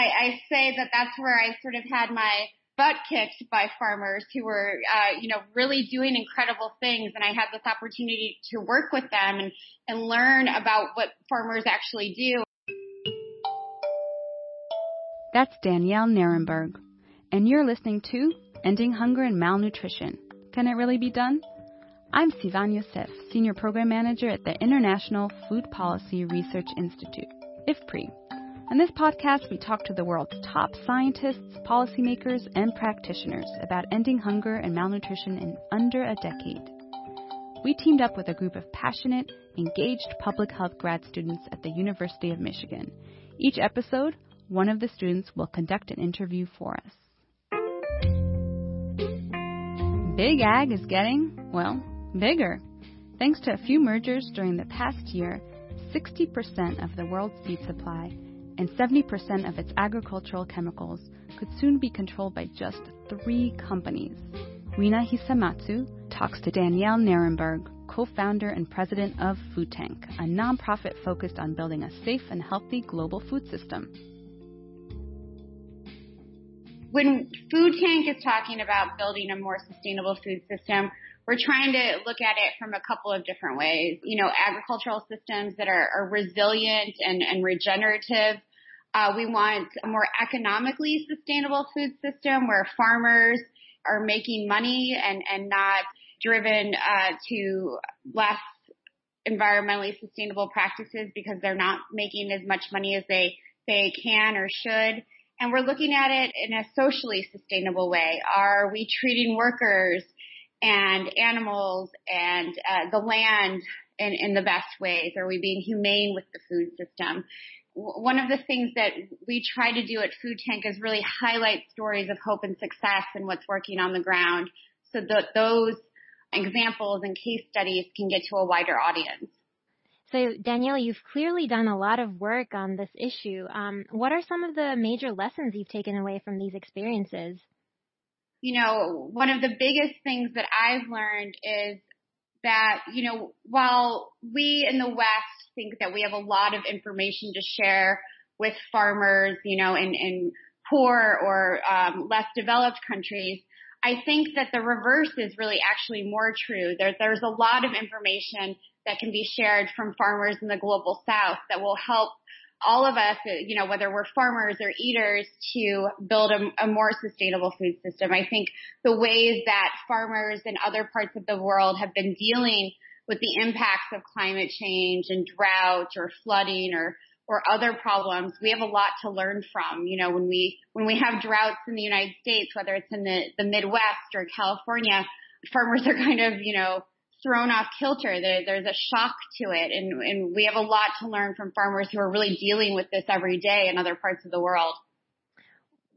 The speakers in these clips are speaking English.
I, I say that that's where I sort of had my butt kicked by farmers who were, uh, you know, really doing incredible things. And I had this opportunity to work with them and, and learn about what farmers actually do. That's Danielle Nierenberg. And you're listening to Ending Hunger and Malnutrition. Can it really be done? I'm Sivan Yosef, Senior Program Manager at the International Food Policy Research Institute, IFPRI. In this podcast, we talk to the world's top scientists, policymakers, and practitioners about ending hunger and malnutrition in under a decade. We teamed up with a group of passionate, engaged public health grad students at the University of Michigan. Each episode, one of the students will conduct an interview for us. Big Ag is getting, well, bigger. Thanks to a few mergers during the past year, 60% of the world's seed supply and 70% of its agricultural chemicals could soon be controlled by just three companies. Rina Hisamatsu talks to Danielle Nierenberg, co-founder and president of Food Tank, a nonprofit focused on building a safe and healthy global food system. When Food Tank is talking about building a more sustainable food system, we're trying to look at it from a couple of different ways. You know, agricultural systems that are, are resilient and, and regenerative. Uh, we want a more economically sustainable food system where farmers are making money and, and not driven uh, to less environmentally sustainable practices because they're not making as much money as they, they can or should. And we're looking at it in a socially sustainable way. Are we treating workers and animals and uh, the land in, in the best ways? Are we being humane with the food system? One of the things that we try to do at Food Tank is really highlight stories of hope and success and what's working on the ground so that those examples and case studies can get to a wider audience. So, Danielle, you've clearly done a lot of work on this issue. Um, what are some of the major lessons you've taken away from these experiences? you know, one of the biggest things that I've learned is that, you know, while we in the West think that we have a lot of information to share with farmers, you know, in, in poor or um, less developed countries, I think that the reverse is really actually more true. There, there's a lot of information that can be shared from farmers in the global south that will help all of us, you know, whether we're farmers or eaters to build a, a, more sustainable food system. I think the ways that farmers in other parts of the world have been dealing with the impacts of climate change and drought or flooding or or other problems, we have a lot to learn from. You know, when we when we have droughts in the United States, whether it's in the the Midwest or California, farmers are kind of, you know, thrown off kilter. There, there's a shock to it, and, and we have a lot to learn from farmers who are really dealing with this every day in other parts of the world.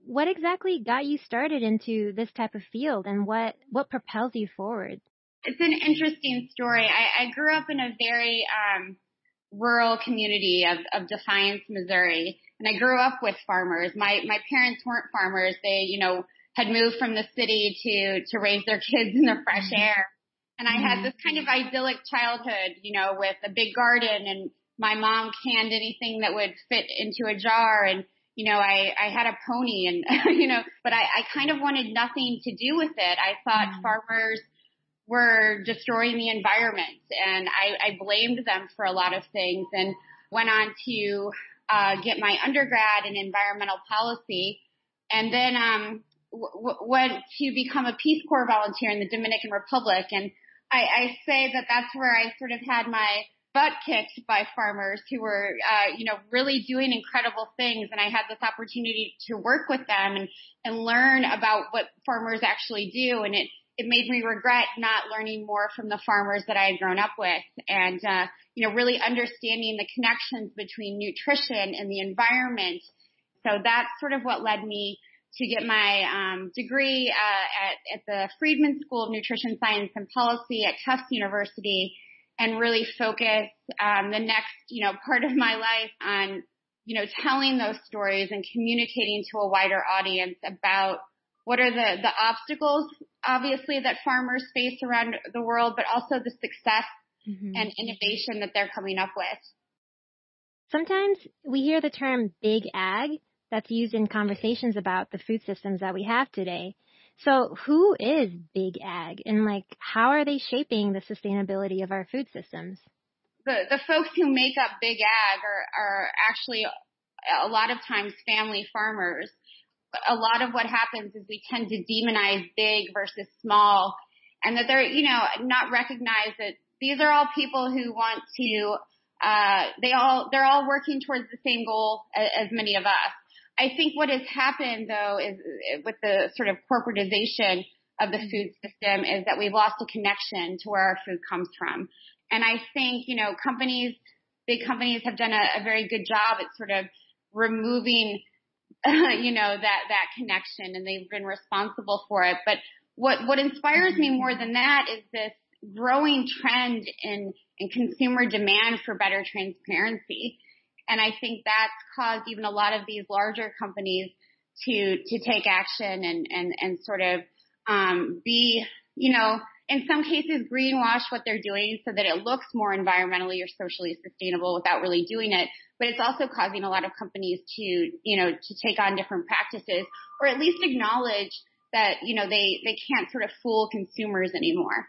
What exactly got you started into this type of field, and what what propels you forward? It's an interesting story. I, I grew up in a very um, rural community of, of Defiance, Missouri, and I grew up with farmers. My my parents weren't farmers. They, you know, had moved from the city to to raise their kids in the fresh mm-hmm. air. And I had mm-hmm. this kind of idyllic childhood, you know, with a big garden and my mom canned anything that would fit into a jar and you know, I, I had a pony and, you know, but I, I kind of wanted nothing to do with it. I thought mm. farmers were destroying the environment and I, I blamed them for a lot of things and went on to, uh, get my undergrad in environmental policy and then, um, w- went to become a Peace Corps volunteer in the Dominican Republic and I, I say that that's where I sort of had my butt kicked by farmers who were, uh, you know, really doing incredible things. And I had this opportunity to work with them and, and learn about what farmers actually do. And it, it made me regret not learning more from the farmers that I had grown up with and, uh, you know, really understanding the connections between nutrition and the environment. So that's sort of what led me to get my um, degree uh, at, at the Friedman School of Nutrition Science and Policy at Tufts University and really focus um, the next, you know, part of my life on, you know, telling those stories and communicating to a wider audience about what are the, the obstacles, obviously, that farmers face around the world, but also the success mm-hmm. and innovation that they're coming up with. Sometimes we hear the term big ag that's used in conversations about the food systems that we have today. So who is Big Ag and like how are they shaping the sustainability of our food systems? The the folks who make up Big Ag are are actually a lot of times family farmers. A lot of what happens is we tend to demonize big versus small and that they're, you know, not recognize that these are all people who want to uh, they all they're all working towards the same goal as, as many of us. I think what has happened though is with the sort of corporatization of the food system is that we've lost a connection to where our food comes from. And I think, you know, companies, big companies have done a, a very good job at sort of removing, you know, that, that connection and they've been responsible for it. But what, what inspires me more than that is this growing trend in, in consumer demand for better transparency. And I think that's caused even a lot of these larger companies to, to take action and, and, and sort of, um, be, you know, in some cases greenwash what they're doing so that it looks more environmentally or socially sustainable without really doing it. But it's also causing a lot of companies to, you know, to take on different practices or at least acknowledge that, you know, they, they can't sort of fool consumers anymore.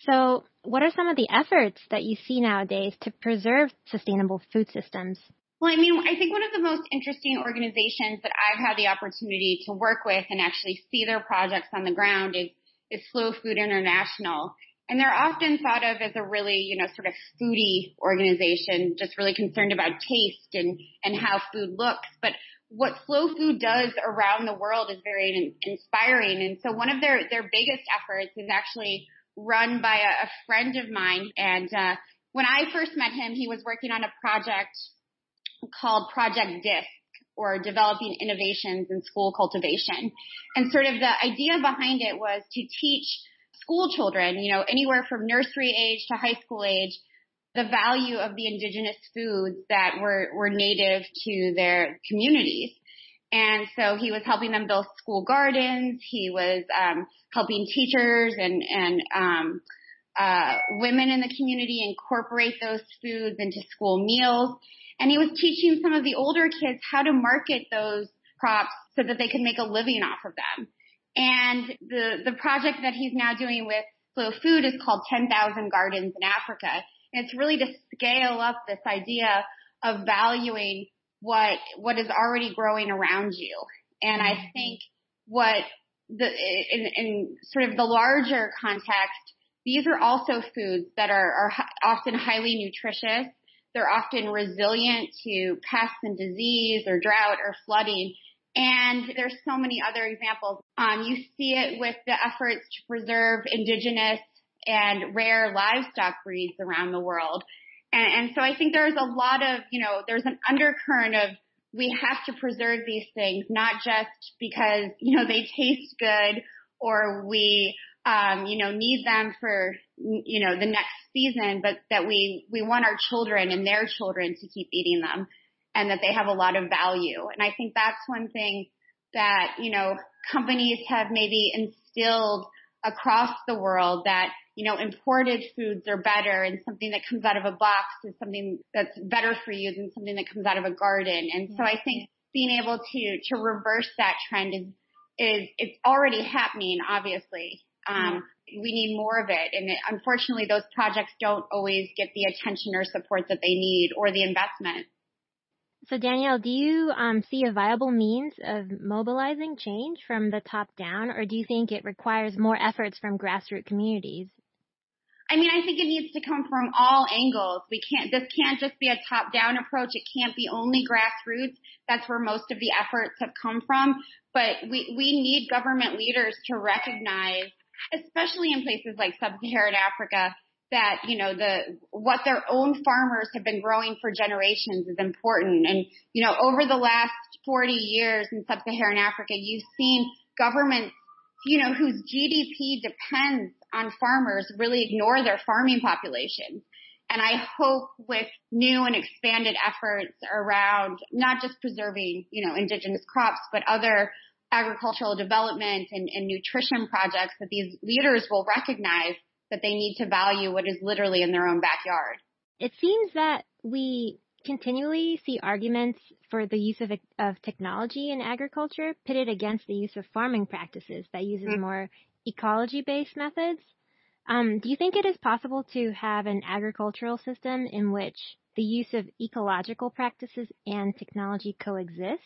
So, what are some of the efforts that you see nowadays to preserve sustainable food systems? Well, I mean, I think one of the most interesting organizations that I've had the opportunity to work with and actually see their projects on the ground is, is Slow Food International. And they're often thought of as a really, you know, sort of foodie organization, just really concerned about taste and, and how food looks. But what slow food does around the world is very inspiring. And so one of their, their biggest efforts is actually run by a, a friend of mine. And uh, when I first met him, he was working on a project called Project DISC or Developing Innovations in School Cultivation. And sort of the idea behind it was to teach school children, you know, anywhere from nursery age to high school age, the value of the indigenous foods that were, were native to their communities. And so he was helping them build school gardens. He was um, helping teachers and and um, uh, women in the community incorporate those foods into school meals. And he was teaching some of the older kids how to market those crops so that they could make a living off of them. And the the project that he's now doing with Slow Food is called 10,000 Gardens in Africa. And it's really to scale up this idea of valuing what what is already growing around you. And I mm-hmm. think what the in, in sort of the larger context, these are also foods that are, are often highly nutritious. They're often resilient to pests and disease or drought or flooding. And there's so many other examples. Um, you see it with the efforts to preserve indigenous and rare livestock breeds around the world. And, and so I think there's a lot of, you know, there's an undercurrent of we have to preserve these things, not just because, you know, they taste good or we, um, you know, need them for, you know, the next season, but that we, we want our children and their children to keep eating them and that they have a lot of value. And I think that's one thing that, you know, companies have maybe instilled across the world that you know, imported foods are better and something that comes out of a box is something that's better for you than something that comes out of a garden. And so I think being able to, to reverse that trend is, is, it's already happening, obviously. Um, we need more of it. And it, unfortunately, those projects don't always get the attention or support that they need or the investment. So Danielle, do you um, see a viable means of mobilizing change from the top down, or do you think it requires more efforts from grassroots communities? I mean, I think it needs to come from all angles. We can't, this can't just be a top down approach. It can't be only grassroots. That's where most of the efforts have come from. But we, we need government leaders to recognize, especially in places like sub-Saharan Africa, that, you know, the, what their own farmers have been growing for generations is important. And, you know, over the last 40 years in sub-Saharan Africa, you've seen governments, you know, whose GDP depends on farmers really ignore their farming populations. And I hope with new and expanded efforts around not just preserving, you know, indigenous crops, but other agricultural development and, and nutrition projects that these leaders will recognize that they need to value what is literally in their own backyard. It seems that we continually see arguments for the use of, of technology in agriculture pitted against the use of farming practices that uses mm-hmm. more ecology-based methods. Um, do you think it is possible to have an agricultural system in which the use of ecological practices and technology coexist?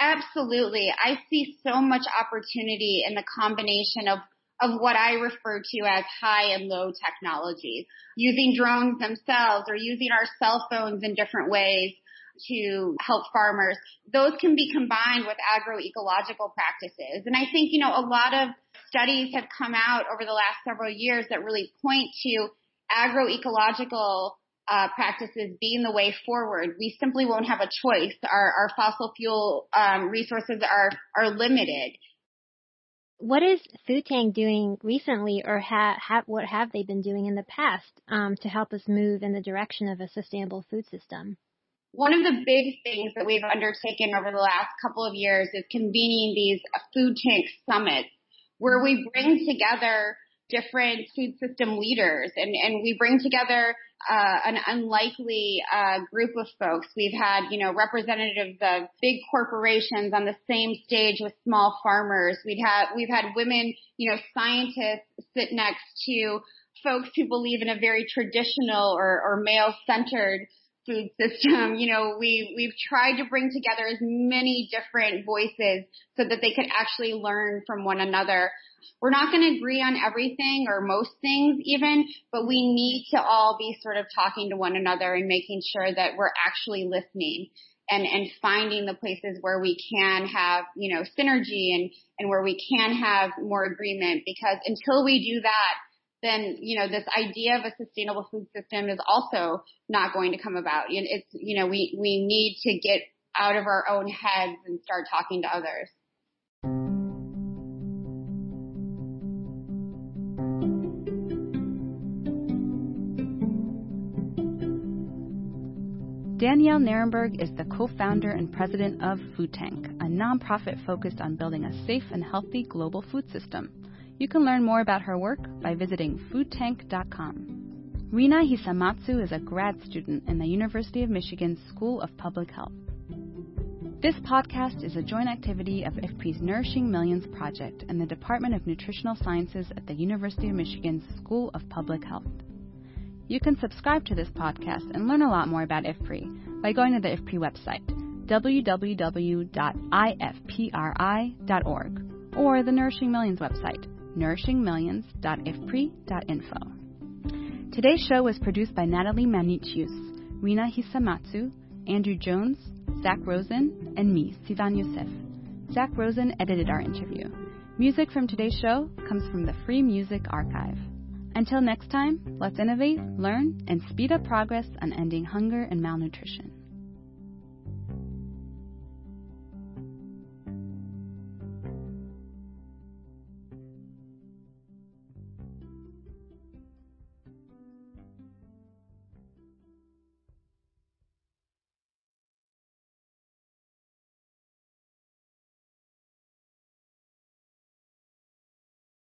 Absolutely. I see so much opportunity in the combination of of what I refer to as high and low technologies, using drones themselves or using our cell phones in different ways to help farmers. Those can be combined with agroecological practices. And I think, you know, a lot of studies have come out over the last several years that really point to agroecological uh, practices being the way forward. We simply won't have a choice. Our, our fossil fuel um, resources are are limited. What is Food Tank doing recently, or ha, ha, what have they been doing in the past um, to help us move in the direction of a sustainable food system? One of the big things that we've undertaken over the last couple of years is convening these food tank summits where we bring together different food system leaders and, and we bring together uh, an unlikely uh, group of folks. We've had, you know, representatives of big corporations on the same stage with small farmers. We've had we've had women, you know, scientists sit next to folks who believe in a very traditional or, or male centered food system. You know, we we've tried to bring together as many different voices so that they could actually learn from one another. We're not going to agree on everything or most things even, but we need to all be sort of talking to one another and making sure that we're actually listening and, and finding the places where we can have, you know, synergy and, and where we can have more agreement because until we do that, then, you know, this idea of a sustainable food system is also not going to come about. It's, you know, we, we need to get out of our own heads and start talking to others. Danielle Nierenberg is the co-founder and president of Food Tank, a nonprofit focused on building a safe and healthy global food system. You can learn more about her work by visiting foodtank.com. Rina Hisamatsu is a grad student in the University of Michigan School of Public Health. This podcast is a joint activity of IFPRI's Nourishing Millions project and the Department of Nutritional Sciences at the University of Michigan School of Public Health. You can subscribe to this podcast and learn a lot more about IFPRI by going to the IFPRI website, www.ifpri.org, or the Nourishing Millions website, nourishingmillions.ifpri.info. Today's show was produced by Natalie Manichius, Rina Hisamatsu, Andrew Jones, Zach Rosen, and me, Sivan Yosef. Zach Rosen edited our interview. Music from today's show comes from the Free Music Archive. Until next time, let's innovate, learn, and speed up progress on ending hunger and malnutrition.